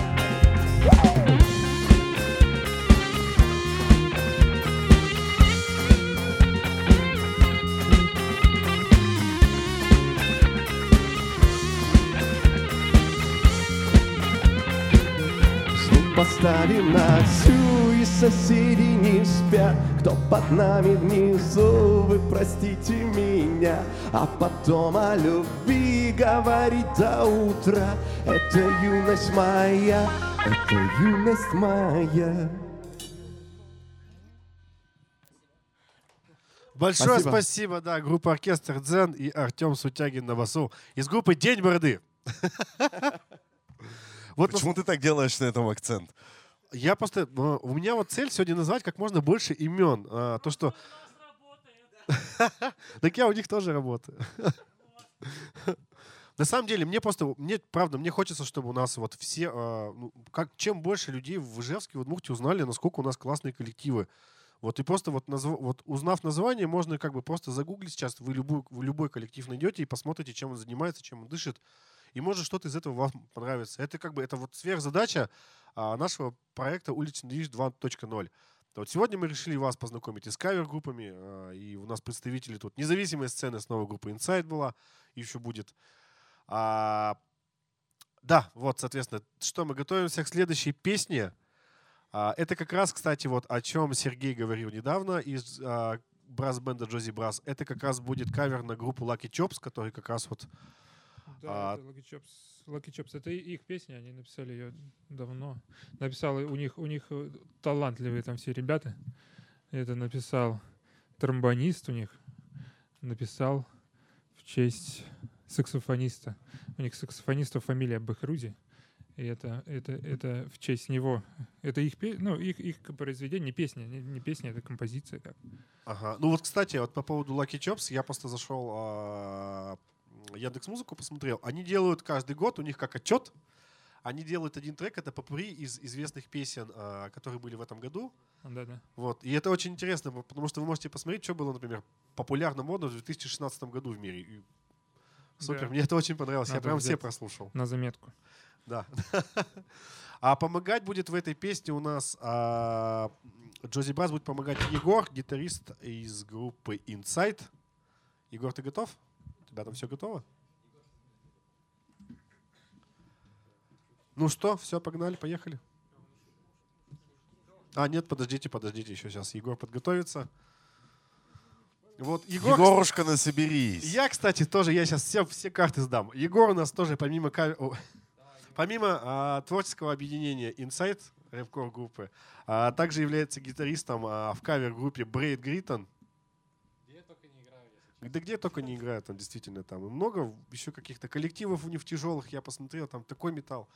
Поставим на всю, и соседи не спят. Кто под нами внизу, вы простите меня. А потом о любви говорить до утра. Это юность моя, это юность моя. Большое Спасибо. спасибо, да, группа Оркестр Дзен и Артем Сутягин на басу. Из группы День Бороды. Вот Почему ты так делаешь на этом акцент? я просто, э, у меня вот цель сегодня назвать как можно больше имен. А, То, что... Так я у них тоже работаю. На самом деле, мне просто, мне, правда, мне хочется, чтобы у нас вот все, а, ну, как, чем больше людей в Ижевске, в Удмуртии узнали, насколько у нас классные коллективы. Вот и просто вот, назв- вот узнав название, можно как бы просто загуглить сейчас, вы любой, вы любой коллектив найдете и посмотрите, чем он занимается, чем он дышит. И может что-то из этого вам понравится. Это как бы, это вот сверхзадача а, нашего проекта «Уличный движ 2.0». Вот сегодня мы решили вас познакомить и с кавер-группами, а, и у нас представители тут независимой сцены, снова группа Inside была, еще будет. А, да, вот, соответственно, что мы готовимся к следующей песне. А, это как раз, кстати, вот о чем Сергей говорил недавно из а, брас-бенда Джози Брас. Это как раз будет кавер на группу Lucky Chops, который как раз вот Да, А- это Lucky Chops. Lucky Chops. Это их песня, они написали ее давно. Написал, у них, у них э, талантливые там все ребята. Это написал тромбонист у них. Написал в честь саксофониста. У них саксофониста фамилия Бахруди. И это, это, это в честь него. Это их, ну, их, их произведение, не песня, не, не песня, это композиция. Как. Ага. Ну вот, кстати, вот по поводу Lucky Chops, я просто зашел а, Яндекс Музыку, посмотрел. Они делают каждый год, у них как отчет, они делают один трек, это попри из известных песен, а, которые были в этом году. Да-да. Вот. И это очень интересно, по- потому что вы можете посмотреть, что было, например, популярно модно в 2016 году в мире. И Супер, Да. мне это очень понравилось. я Надо прям все прослушал. На заметку. Да. А помогать будет в этой песне у нас а, Джози Брас будет помогать Егор, гитарист из группы Inside. Егор, ты готов? У тебя там все готово? Ну что, все, погнали, поехали. А, нет, подождите, подождите, еще сейчас Егор подготовится. Вот, Егор, Егорушка, на соберись. я, кстати, тоже, я сейчас все, все карты сдам. Егор у нас тоже, помимо, о, помимо а, творческого объединения Insight, рэп-кор группы, а, также является гитаристом а, в кавер-группе Брейд Гриттон. Да где только не играют, он действительно там. И много еще каких-то коллективов у них тяжелых, я посмотрел, там такой металл.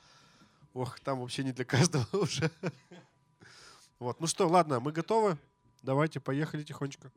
Ох, там вообще не для каждого уже. Вот, ну что, ладно, мы готовы. Давайте, поехали тихонечко.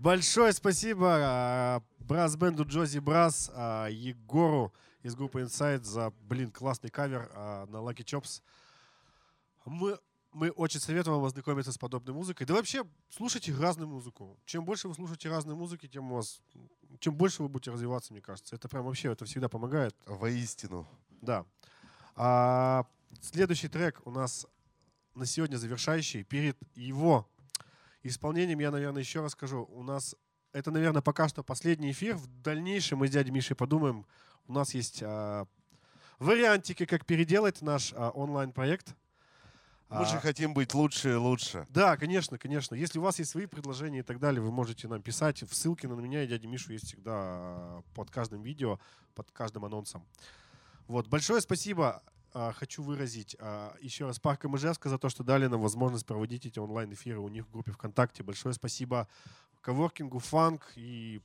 Большое спасибо а, брас-бенду Джози Брас, а, Егору из группы Inside за, блин, классный кавер а, на Lucky Chops. Мы, мы очень советуем вам ознакомиться с подобной музыкой. Да вообще, слушайте разную музыку. Чем больше вы слушаете разной музыки, тем у вас, чем больше вы будете развиваться, мне кажется. Это прям вообще, это всегда помогает. Воистину. Да. А, следующий трек у нас на сегодня завершающий. Перед его исполнением я, наверное, еще раз скажу. У нас это, наверное, пока что последний эфир. В дальнейшем мы с дядей Мишей подумаем. У нас есть а, вариантики, как переделать наш а, онлайн-проект. Мы же А, хотим быть лучше и лучше. да, конечно, конечно. Если у вас есть свои предложения и так далее, вы можете нам писать. В ссылке на меня и дядю Мишу есть всегда а, под каждым видео, под каждым анонсом. Вот, большое спасибо хочу выразить а, еще раз Парком Ижевска за то, что дали нам возможность проводить эти онлайн-эфиры у них в группе ВКонтакте. Большое спасибо Коворкингу Фанк и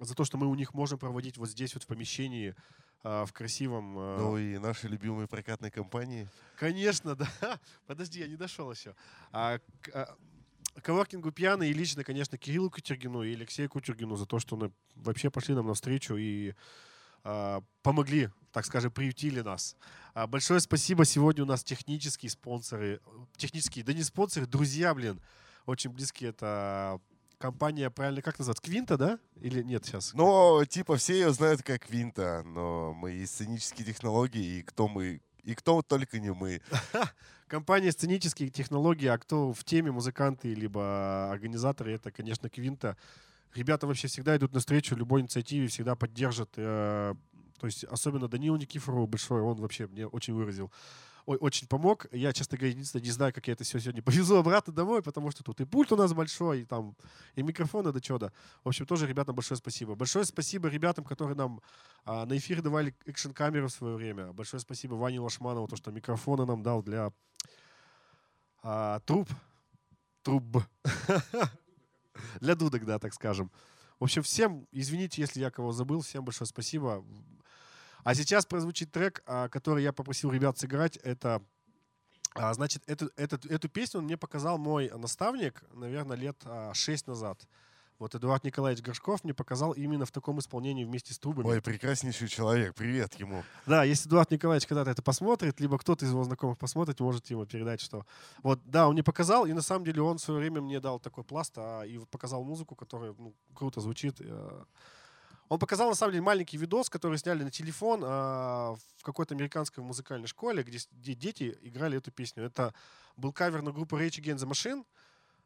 за то, что мы у них можем проводить вот здесь вот в помещении а, в красивом... а, Ну и нашей любимой прокатной компании. Конечно, да. Подожди, я не дошел еще. А, а, Коворкингу пьяный и лично, конечно, Кириллу Кутергину и Алексею Кутергину за то, что они вообще пошли нам навстречу и а, помогли, так скажем, приютили нас. А, большое спасибо. Сегодня у нас технические спонсоры. э, Технические, да не спонсоры, друзья, блин. Очень близкие. Это компания, правильно, как называется? Квинта, да? Или нет сейчас? Но, типа, все ее знают как Винта, но мы из сценические технологии, и кто мы, и кто только не мы. Компания «Сценические технологии», а кто в теме, музыканты либо организаторы, это, конечно, Квинта. Ребята вообще всегда идут навстречу любой инициативе, всегда поддержат. То есть особенно Данилу Никифорову большой, он вообще мне очень выразил. очень помог. Я, честно говоря, единственное, не знаю, как я это все сегодня повезу обратно домой, потому что тут и пульт у нас большой, и там и микрофоны, да чё-то. В общем, тоже ребятам большое спасибо. Большое спасибо ребятам, которые нам а, на эфир давали экшн-камеру в свое время. Большое спасибо Ване Лашманову, то, что микрофоны нам дал для а, труб. Труб. Для дудок, да, так скажем. В общем, всем, извините, если я кого забыл, всем большое спасибо. А сейчас прозвучит трек, а, который я попросил ребят сыграть. Это, а, значит, эту, эту, эту песню он мне показал мой наставник, наверное, лет а, шесть назад. Вот Эдуард Николаевич Горшков мне показал именно в таком исполнении вместе с трубами. Ой, прекраснейший человек, привет ему. Да, если Эдуард Николаевич когда-то это посмотрит, либо кто-то из его знакомых посмотрит, можете ему передать, что... Вот, да, он мне показал, и на самом деле он в свое время мне дал такой пласт, а, и показал музыку, которая ну, круто звучит. Э. Он показал, на самом деле, маленький видос, который сняли на телефон а, в какой-то американской музыкальной школе, где, где дети играли эту песню. Это был кавер на группу Rage Against the Machine,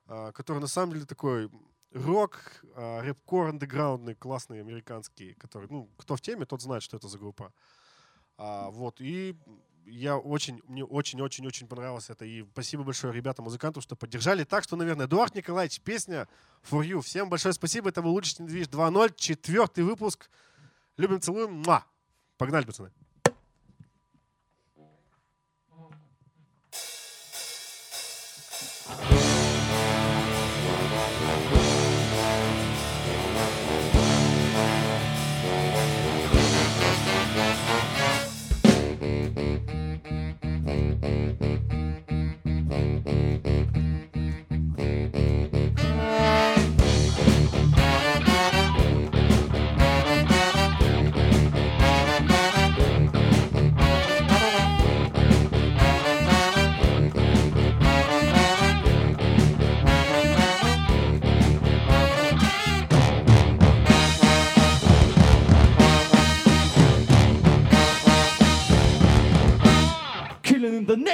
а, который на самом деле такой рок, а, рэп-кор андеграундный, классный, американский, который, ну, кто в теме, тот знает, что это за группа. А, вот, и я очень, мне очень-очень-очень понравилось это. И спасибо большое ребятам, музыкантам, что поддержали. Так что, наверное, Эдуард Николаевич, песня For You. Всем большое спасибо. Это был «Лучший недвиж 2.0», четвертый выпуск. Любим, целуем. Муа! Погнали, пацаны.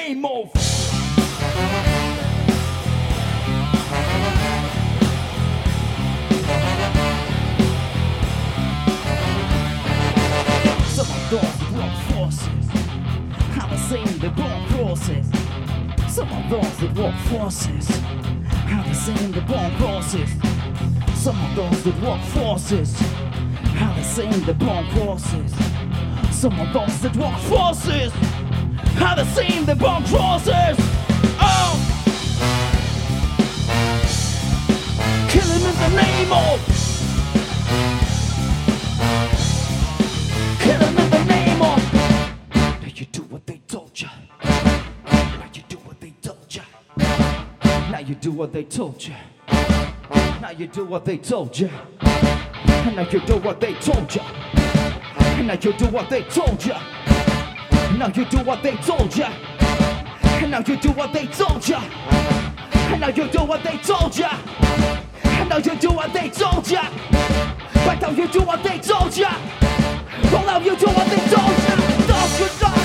In of. Some of those work forces haven't seen the bomb process. Some of those that work forces haven't seen the bomb process. Some of those that work forces haven't seen the bomb process. Some of those that work forces haven't seen the bomb crosses. Oh! Kill him in the name of. Kill him in the name of. Now you do what they told you. Now you do what they told you. Now you do what they told you. Now you do what they told you. And now you do what they told you. Now you do what they told you. Now you do what they told you. And now you do what they told you. And now you do what they told you. And now you do what they told you. But now you do what they told you. Well, now you do what they told you. Those who die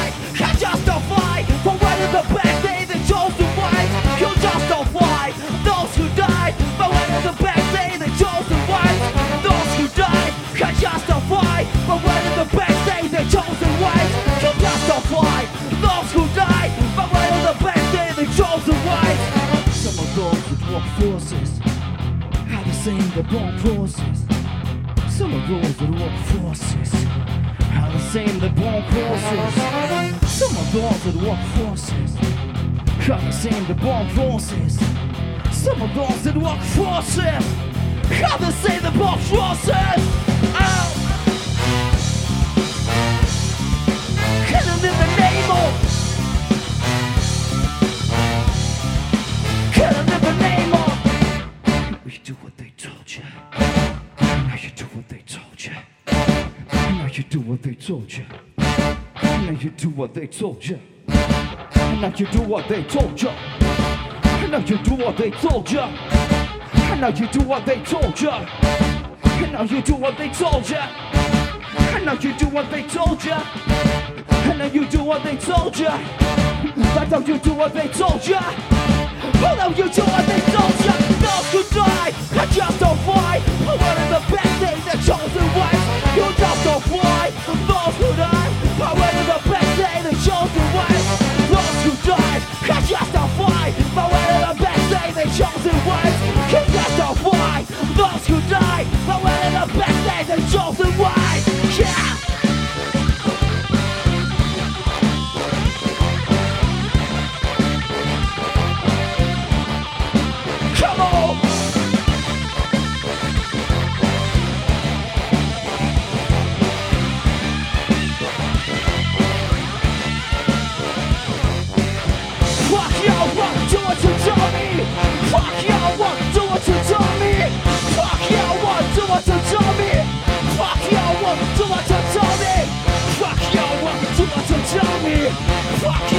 work forces had the same the born process. Some of those with work forces are the same the born forces. Some of those with work forces are the same the born forces. Some of those that work forces are the same the born forces. told you. Now you do what they told you. Now you do what they told you. Now you do what they told you. Now you do what they told you. Now you do what they told you. Now you do what they told you. Now you do what they told you. Why don't you do what they told you? Why don't you do what they told you? Not to die, I just don't fight. I wanted the best days, the chosen wife. You just don't fight those who die way the best day Those who died can justify my way of the best day they chose to wait Can justify Those who die my way of the best day they chose to wait Fuck